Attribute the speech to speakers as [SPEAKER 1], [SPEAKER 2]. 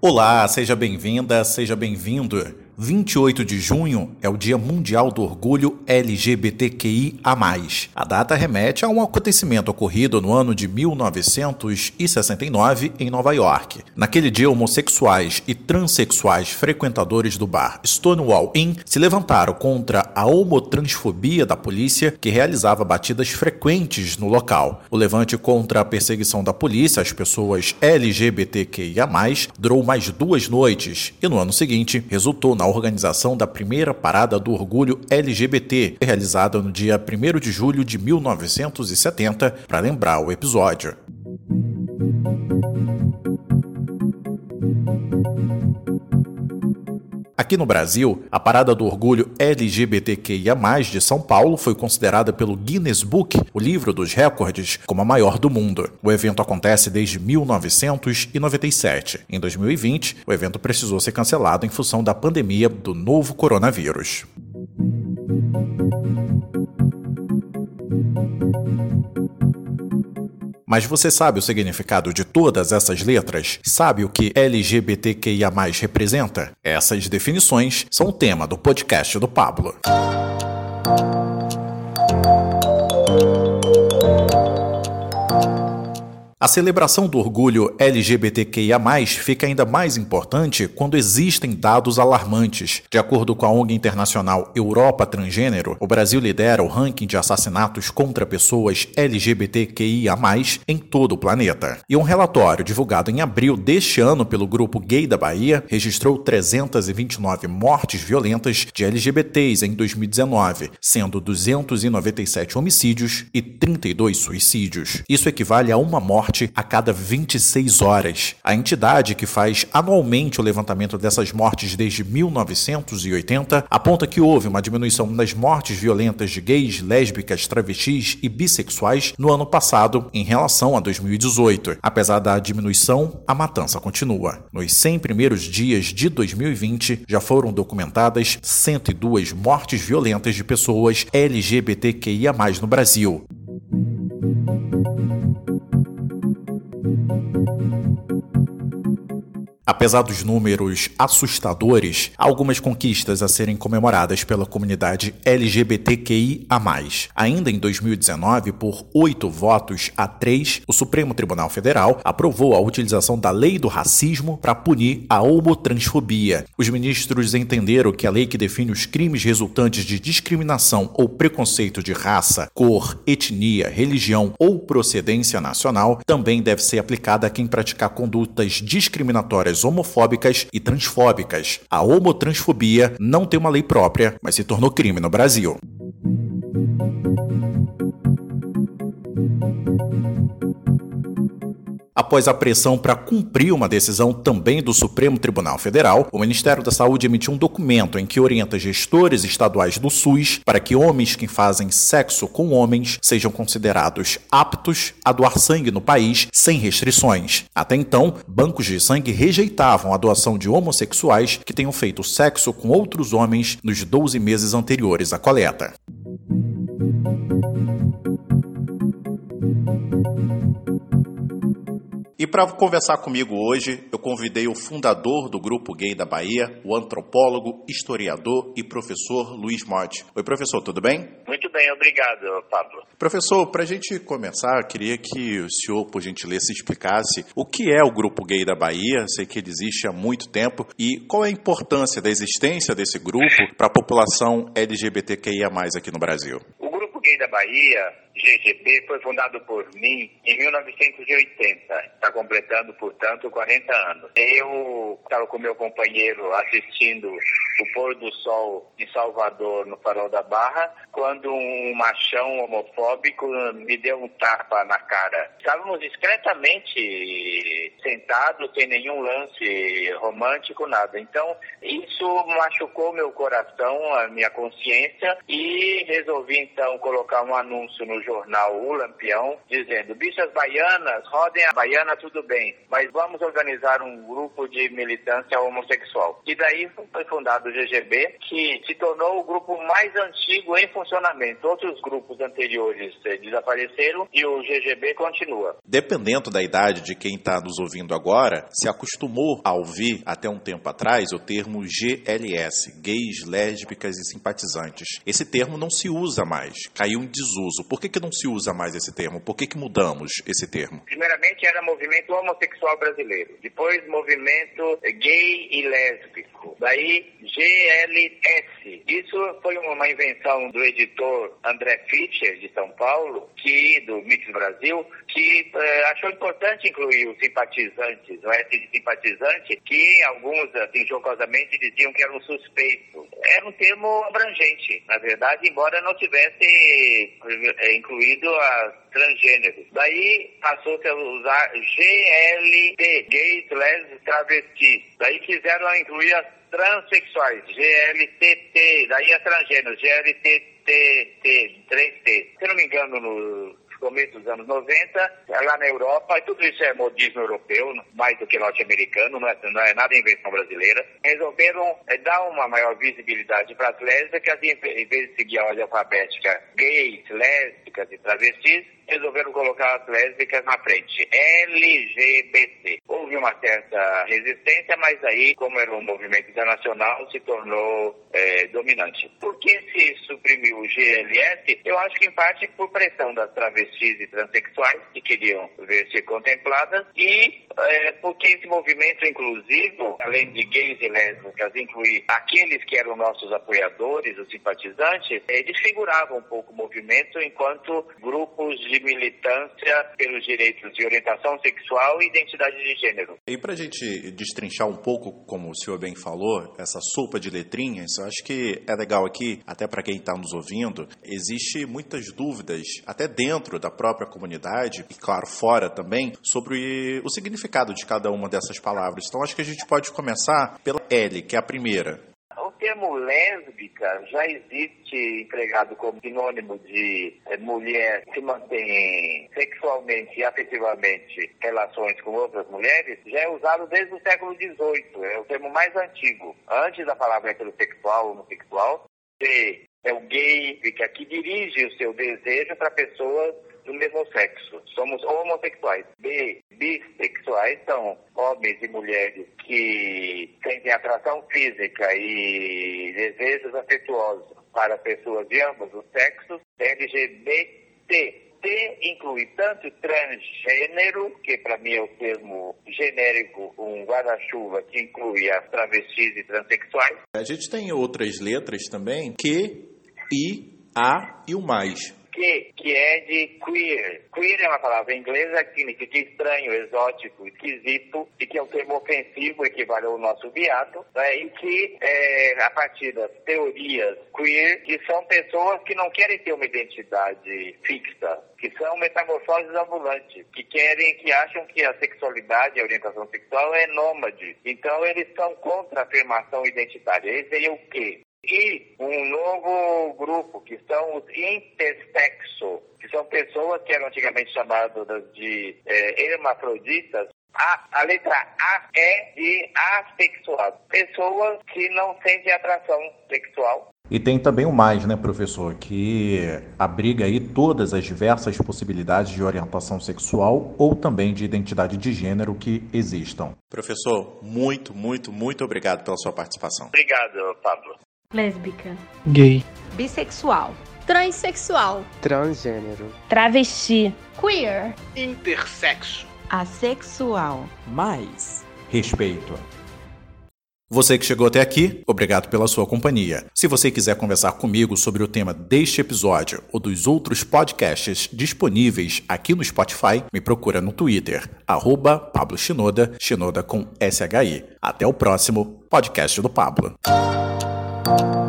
[SPEAKER 1] Olá, seja bem-vinda, seja bem-vindo. 28 de junho é o Dia Mundial do Orgulho LGBTQIA. A data remete a um acontecimento ocorrido no ano de 1969 em Nova York. Naquele dia, homossexuais e transexuais frequentadores do bar Stonewall Inn se levantaram contra a homotransfobia da polícia, que realizava batidas frequentes no local. O levante contra a perseguição da polícia às pessoas LGBTQIA durou mais duas noites e no ano seguinte resultou na organização da primeira Parada do Orgulho LGBT, realizada no dia 1 de julho de 1970, para lembrar o episódio. Aqui no Brasil, a Parada do Orgulho LGBTQIA+, de São Paulo foi considerada pelo Guinness Book, o livro dos recordes, como a maior do mundo. O evento acontece desde 1997. Em 2020, o evento precisou ser cancelado em função da pandemia do novo coronavírus. Mas você sabe o significado de todas essas letras? Sabe o que LGBTQIA representa? Essas definições são o tema do podcast do Pablo. A celebração do orgulho LGBTQIA, fica ainda mais importante quando existem dados alarmantes. De acordo com a ONG internacional Europa Transgênero, o Brasil lidera o ranking de assassinatos contra pessoas LGBTQIA, em todo o planeta. E um relatório divulgado em abril deste ano pelo Grupo Gay da Bahia registrou 329 mortes violentas de LGBTs em 2019, sendo 297 homicídios e 32 suicídios. Isso equivale a uma morte morte a cada 26 horas. A entidade que faz anualmente o levantamento dessas mortes desde 1980 aponta que houve uma diminuição nas mortes violentas de gays, lésbicas, travestis e bissexuais no ano passado em relação a 2018. Apesar da diminuição, a matança continua. Nos 100 primeiros dias de 2020, já foram documentadas 102 mortes violentas de pessoas LGBTQIA+ no Brasil. Apesar dos números assustadores, há algumas conquistas a serem comemoradas pela comunidade LGBTQIA. Ainda em 2019, por oito votos a três, o Supremo Tribunal Federal aprovou a utilização da lei do racismo para punir a homotransfobia. Os ministros entenderam que a lei que define os crimes resultantes de discriminação ou preconceito de raça, cor, etnia, religião ou procedência nacional também deve ser aplicada a quem praticar condutas discriminatórias homofóbicas e transfóbicas. A homotransfobia não tem uma lei própria, mas se tornou crime no Brasil. Após a pressão para cumprir uma decisão também do Supremo Tribunal Federal, o Ministério da Saúde emitiu um documento em que orienta gestores estaduais do SUS para que homens que fazem sexo com homens sejam considerados aptos a doar sangue no país sem restrições. Até então, bancos de sangue rejeitavam a doação de homossexuais que tenham feito sexo com outros homens nos 12 meses anteriores à coleta. E para conversar comigo hoje, eu convidei o fundador do Grupo Gay da Bahia, o antropólogo, historiador e professor Luiz Motti. Oi, professor, tudo bem?
[SPEAKER 2] Muito bem, obrigado, Pablo.
[SPEAKER 1] Professor, para a gente começar, queria que o senhor, por gentileza, explicasse o que é o Grupo Gay da Bahia, sei que ele existe há muito tempo, e qual é a importância da existência desse grupo para a população LGBTQIA+, aqui no Brasil.
[SPEAKER 2] O Grupo Gay da Bahia GGB foi fundado por mim em 1980. Está completando, portanto, 40 anos. Eu estava com meu companheiro assistindo o pôr do sol em Salvador, no Farol da Barra, quando um machão homofóbico me deu um tapa na cara. Estávamos discretamente sentados, sem nenhum lance romântico, nada. Então, isso machucou meu coração, a minha consciência, e resolvi então colocar um anúncio no jornal O Lampião, dizendo: bichas baianas, rodem a baiana, tudo bem, mas vamos organizar um grupo de militância homossexual. E daí foi fundado chamado GGB, que se tornou o grupo mais antigo em funcionamento. Outros grupos anteriores eh, desapareceram e o GGB continua.
[SPEAKER 1] Dependendo da idade de quem está nos ouvindo agora, se acostumou a ouvir até um tempo atrás o termo GLS, gays, lésbicas e simpatizantes. Esse termo não se usa mais, caiu em desuso. Por que, que não se usa mais esse termo? Por que, que mudamos esse termo?
[SPEAKER 2] Primeiramente era movimento homossexual brasileiro, depois movimento gay e lésbico, daí GLS. Isso foi uma invenção do editor André Fischer, de São Paulo, que do Mix Brasil, que eh, achou importante incluir os simpatizantes, o S de simpatizante, que alguns, assim, jocosamente diziam que era um suspeito. Era um termo abrangente, na verdade, embora não tivesse eh, incluído a transgêneros. Daí passou-se a usar GLT, gays, lésbicas, travestis. Daí quiseram incluir as transexuais, GLTT, daí a transgêneros, GLTT, 3T. Se não me engano, no começo dos anos 90, lá na Europa, e tudo isso é modismo europeu, mais do que norte-americano, não, é, não é nada invenção brasileira, resolveram é, dar uma maior visibilidade para as lésbicas em vez de seguir a ordem alfabética gays, lésbicas e travestis, resolveram colocar as lésbicas na frente. LGBT. Houve uma certa resistência, mas aí, como era um movimento internacional, se tornou é, dominante. Por que se suprimiu o GLS? Eu acho que em parte por pressão das travestis e transexuais que queriam ver-se contempladas e é, porque esse movimento inclusivo, além de gays e lésbicas, incluir aqueles que eram nossos apoiadores, os simpatizantes, é, desfigurava um pouco o movimento enquanto grupos de militância pelos direitos de orientação sexual e identidade de gênero.
[SPEAKER 1] E para a gente destrinchar um pouco, como o senhor bem falou, essa sopa de letrinhas, acho que é legal aqui, até para quem está nos ouvindo, existe muitas dúvidas, até dentro da própria comunidade, e claro, fora também, sobre o significado de cada uma dessas palavras. Então acho que a gente pode começar pela L, que é a primeira
[SPEAKER 2] termo lésbica já existe empregado como sinônimo de é, mulher que mantém sexualmente e afetivamente relações com outras mulheres, já é usado desde o século XVIII. É o termo mais antigo. Antes da palavra heterossexual, homossexual, é o gay, que aqui dirige o seu desejo para pessoas do mesmo sexo. Somos homossexuais. B, bissexuais são homens e mulheres que sentem atração física e desejos afetuosos para pessoas de ambos os sexos. LGBT. T inclui tanto transgênero, que para mim é o termo genérico, um guarda-chuva que inclui as travestis e transexuais.
[SPEAKER 1] A gente tem outras letras também, Q, I, A e o mais
[SPEAKER 2] que, que é de queer. Queer é uma palavra inglesa que significa estranho, exótico, esquisito, e que é um termo ofensivo, equivale ao nosso viado, né, em que, é, a partir das teorias queer, que são pessoas que não querem ter uma identidade fixa, que são metamorfoses ambulantes, que querem, que acham que a sexualidade, a orientação sexual é nômade. Então eles são contra a afirmação identitária. Esse seria o quê? E um novo grupo, que são os intersexo, que são pessoas que eram antigamente chamadas de é, hermafroditas, a, a, letra A é de assexuado. Pessoas que não sentem atração sexual.
[SPEAKER 1] E tem também o mais, né, professor, que abriga aí todas as diversas possibilidades de orientação sexual ou também de identidade de gênero que existam. Professor, muito, muito, muito obrigado pela sua participação.
[SPEAKER 2] Obrigado, Pablo
[SPEAKER 3] lésbica,
[SPEAKER 4] gay,
[SPEAKER 3] bissexual,
[SPEAKER 5] transexual,
[SPEAKER 4] transgênero,
[SPEAKER 3] travesti,
[SPEAKER 5] queer,
[SPEAKER 6] intersexo,
[SPEAKER 3] assexual,
[SPEAKER 1] mais respeito. Você que chegou até aqui, obrigado pela sua companhia. Se você quiser conversar comigo sobre o tema deste episódio ou dos outros podcasts disponíveis aqui no Spotify, me procura no Twitter, arroba Pablo Shinoda, Shinoda com SHI. Até o próximo podcast do Pablo. Thank you.